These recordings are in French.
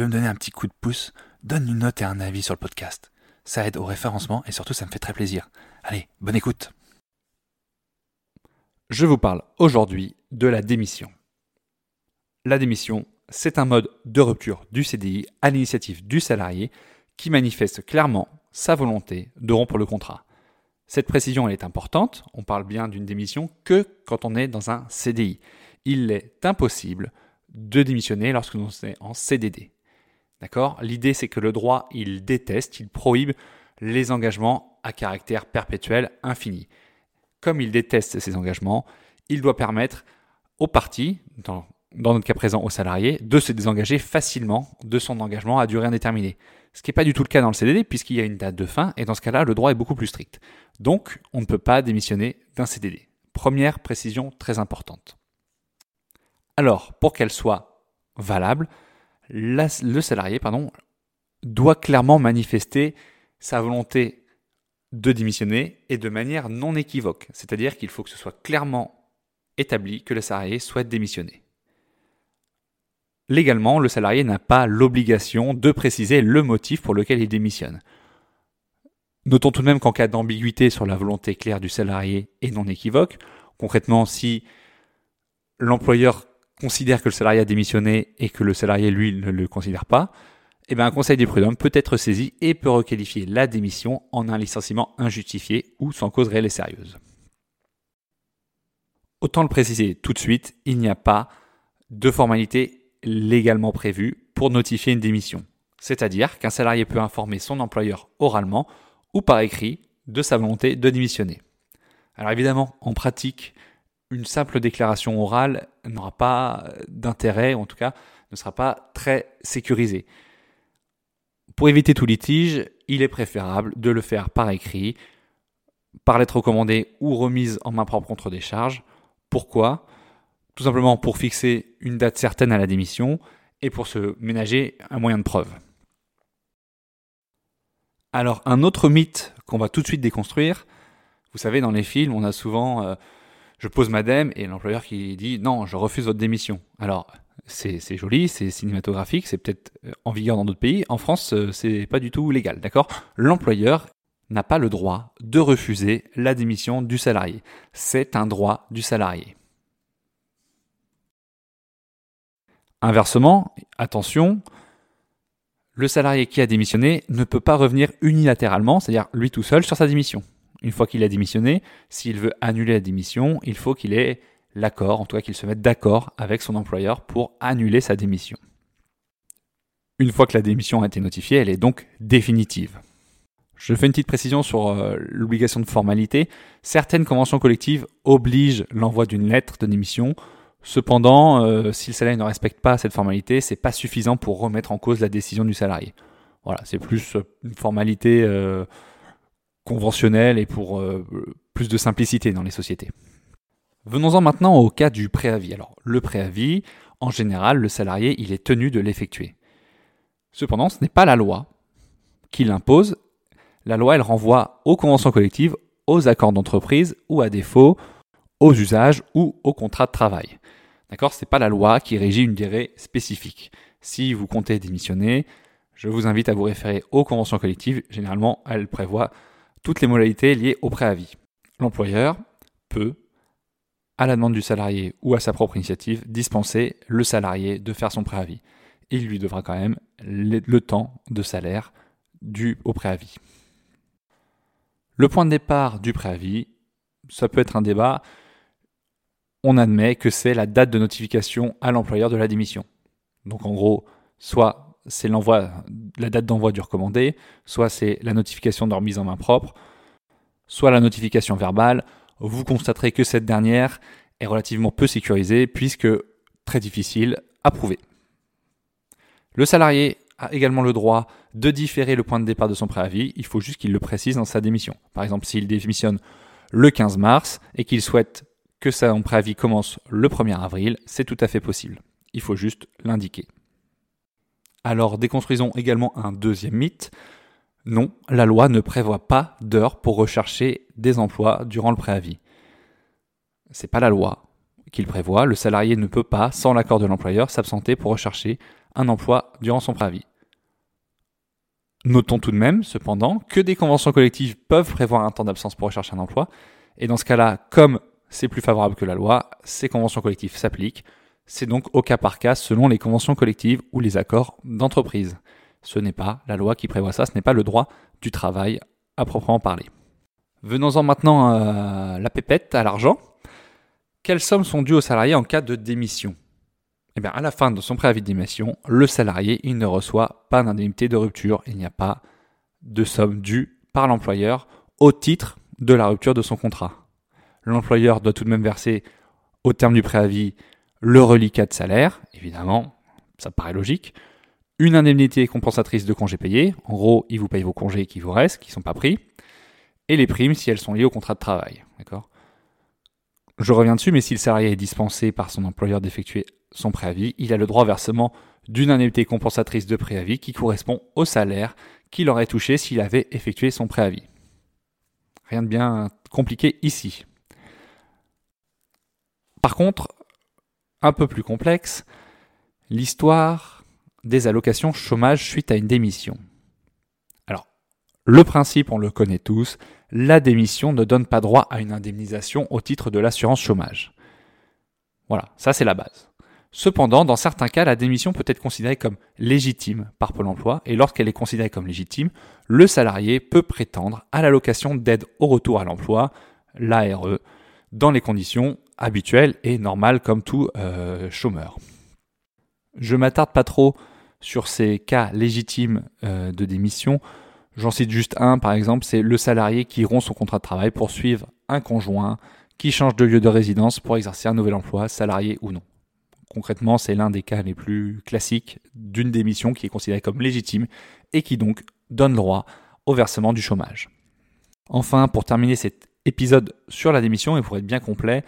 Veux me donner un petit coup de pouce, donne une note et un avis sur le podcast. Ça aide au référencement et surtout ça me fait très plaisir. Allez, bonne écoute. Je vous parle aujourd'hui de la démission. La démission, c'est un mode de rupture du CDI à l'initiative du salarié qui manifeste clairement sa volonté de rompre le contrat. Cette précision elle est importante, on parle bien d'une démission que quand on est dans un CDI. Il est impossible de démissionner lorsque l'on est en CDD. D'accord? L'idée c'est que le droit, il déteste, il prohibe les engagements à caractère perpétuel infini. Comme il déteste ces engagements, il doit permettre aux parties, dans, notre cas présent aux salariés, de se désengager facilement de son engagement à durée indéterminée. Ce qui n'est pas du tout le cas dans le CDD puisqu'il y a une date de fin et dans ce cas-là, le droit est beaucoup plus strict. Donc, on ne peut pas démissionner d'un CDD. Première précision très importante. Alors, pour qu'elle soit valable, le salarié pardon, doit clairement manifester sa volonté de démissionner et de manière non équivoque. C'est-à-dire qu'il faut que ce soit clairement établi que le salarié souhaite démissionner. Légalement, le salarié n'a pas l'obligation de préciser le motif pour lequel il démissionne. Notons tout de même qu'en cas d'ambiguïté sur la volonté claire du salarié et non équivoque, concrètement si l'employeur considère que le salarié a démissionné et que le salarié, lui, ne le considère pas, eh bien, un conseil des prud'hommes peut être saisi et peut requalifier la démission en un licenciement injustifié ou sans cause réelle et sérieuse. Autant le préciser tout de suite, il n'y a pas de formalité légalement prévue pour notifier une démission. C'est-à-dire qu'un salarié peut informer son employeur oralement ou par écrit de sa volonté de démissionner. Alors évidemment, en pratique, une simple déclaration orale n'aura pas d'intérêt, en tout cas ne sera pas très sécurisée. Pour éviter tout litige, il est préférable de le faire par écrit, par lettre recommandée ou remise en main propre contre des charges. Pourquoi? Tout simplement pour fixer une date certaine à la démission et pour se ménager un moyen de preuve. Alors un autre mythe qu'on va tout de suite déconstruire, vous savez dans les films on a souvent euh, je pose madame et l'employeur qui dit non, je refuse votre démission. Alors, c'est joli, c'est cinématographique, c'est peut-être euh, en vigueur dans d'autres pays. En France, euh, c'est pas du tout légal, d'accord? L'employeur n'a pas le droit de refuser la démission du salarié. C'est un droit du salarié. Inversement, attention, le salarié qui a démissionné ne peut pas revenir unilatéralement, c'est-à-dire lui tout seul, sur sa démission une fois qu'il a démissionné, s'il veut annuler la démission, il faut qu'il ait l'accord, en tout cas qu'il se mette d'accord avec son employeur pour annuler sa démission. Une fois que la démission a été notifiée, elle est donc définitive. Je fais une petite précision sur euh, l'obligation de formalité. Certaines conventions collectives obligent l'envoi d'une lettre de démission. Cependant, euh, si le salarié ne respecte pas cette formalité, c'est pas suffisant pour remettre en cause la décision du salarié. Voilà, c'est plus euh, une formalité conventionnel et pour euh, plus de simplicité dans les sociétés. Venons-en maintenant au cas du préavis. Alors, le préavis, en général, le salarié, il est tenu de l'effectuer. Cependant, ce n'est pas la loi qui l'impose. La loi, elle renvoie aux conventions collectives, aux accords d'entreprise ou à défaut aux usages ou aux contrats de travail. D'accord? Ce n'est pas la loi qui régit une durée spécifique. Si vous comptez démissionner, je vous invite à vous référer aux conventions collectives. Généralement, elles prévoient toutes les modalités liées au préavis. L'employeur peut, à la demande du salarié ou à sa propre initiative, dispenser le salarié de faire son préavis. Il lui devra quand même le temps de salaire dû au préavis. Le point de départ du préavis, ça peut être un débat. On admet que c'est la date de notification à l'employeur de la démission. Donc en gros, soit c'est la date d'envoi du recommandé, soit c'est la notification de remise en main propre, soit la notification verbale. Vous constaterez que cette dernière est relativement peu sécurisé puisque très difficile à prouver. Le salarié a également le droit de différer le point de départ de son préavis, il faut juste qu'il le précise dans sa démission. Par exemple, s'il démissionne le 15 mars et qu'il souhaite que son préavis commence le 1er avril, c'est tout à fait possible. Il faut juste l'indiquer. Alors déconstruisons également un deuxième mythe. Non, la loi ne prévoit pas d'heures pour rechercher des emplois durant le préavis. C'est pas la loi qu'il prévoit. Le salarié ne peut pas, sans l'accord de l'employeur, s'absenter pour rechercher un emploi durant son préavis. Notons tout de même, cependant, que des conventions collectives peuvent prévoir un temps d'absence pour rechercher un emploi. Et dans ce cas-là, comme c'est plus favorable que la loi, ces conventions collectives s'appliquent. C'est donc au cas par cas selon les conventions collectives ou les accords d'entreprise. Ce n'est pas la loi qui prévoit ça, ce n'est pas le droit du travail à proprement parler. Venons-en maintenant à la pépette, à l'argent. Quelles sommes sont dues aux salariés en cas de démission? Eh bien, à la fin de son préavis de démission, le salarié, ne reçoit pas d'indemnité de rupture. Il n'y a pas de somme due par l'employeur au titre de la rupture de son contrat. L'employeur doit tout de même verser au terme du préavis le reliquat de salaire, évidemment, ça paraît logique, une indemnité compensatrice de congés payés, en gros, il vous paye vos congés qui vous restent, qui ne sont pas pris, et les primes si elles sont liées au contrat de travail. D'accord? Je reviens dessus, mais si le salarié est dispensé par son employeur d'effectuer son préavis, il a le droit versement d'une indemnité compensatrice de préavis qui correspond au salaire qu'il aurait touché s'il avait effectué son préavis. Rien de bien compliqué ici. Par contre, un peu plus complexe, l'histoire des allocations chômage suite à une démission. Alors, le principe, on le connaît tous, la démission ne donne pas droit à une indemnisation au titre de l'assurance chômage. Voilà, ça c'est la base. Cependant, dans certains cas, la démission peut être considérée comme légitime par Pôle emploi, et lorsqu'elle est considérée comme légitime, le salarié peut prétendre à l'allocation d'aide au retour à l'emploi, l'ARE, dans les conditions habituelles et normales comme tout euh, chômeur. Je m'attarde pas trop sur ces cas légitimes euh, de démission. J'en cite juste un, par exemple, c'est le salarié qui rompt son contrat de travail pour suivre un conjoint qui change de lieu de résidence pour exercer un nouvel emploi, salarié ou non. Concrètement, c'est l'un des cas les plus classiques d'une démission qui est considérée comme légitime et qui donc donne droit au versement du chômage. Enfin, pour terminer cet épisode sur la démission, et pour être bien complet,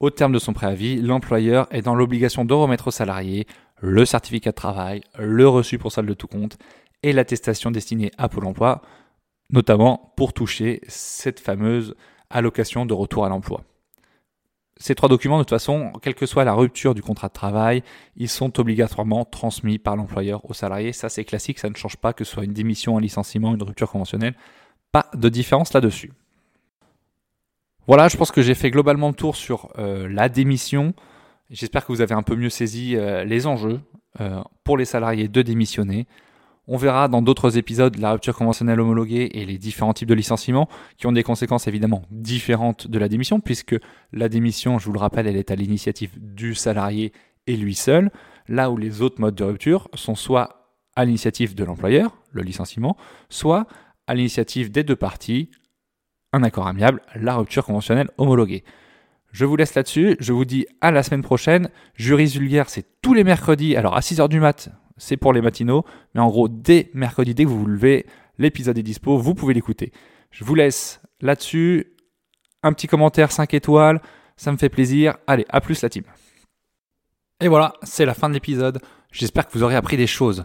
au terme de son préavis, l'employeur est dans l'obligation de remettre au salarié le certificat de travail, le reçu pour salle de tout compte et l'attestation destinée à Pôle emploi, notamment pour toucher cette fameuse allocation de retour à l'emploi. Ces trois documents, de toute façon, quelle que soit la rupture du contrat de travail, ils sont obligatoirement transmis par l'employeur au salarié. Ça, c'est classique, ça ne change pas que ce soit une démission, un licenciement, une rupture conventionnelle. Pas de différence là-dessus. Voilà, je pense que j'ai fait globalement le tour sur euh, la démission. J'espère que vous avez un peu mieux saisi euh, les enjeux euh, pour les salariés de démissionner. On verra dans d'autres épisodes la rupture conventionnelle homologuée et les différents types de licenciements qui ont des conséquences évidemment différentes de la démission puisque la démission, je vous le rappelle, elle est à l'initiative du salarié et lui seul, là où les autres modes de rupture sont soit à l'initiative de l'employeur, le licenciement, soit à l'initiative des deux parties, un accord amiable, la rupture conventionnelle homologuée. Je vous laisse là-dessus, je vous dis à la semaine prochaine. Juris vulgaire, c'est tous les mercredis, alors à 6h du mat, c'est pour les matinaux, mais en gros, dès mercredi, dès que vous vous levez, l'épisode est dispo, vous pouvez l'écouter. Je vous laisse là-dessus, un petit commentaire 5 étoiles, ça me fait plaisir. Allez, à plus la team. Et voilà, c'est la fin de l'épisode. J'espère que vous aurez appris des choses.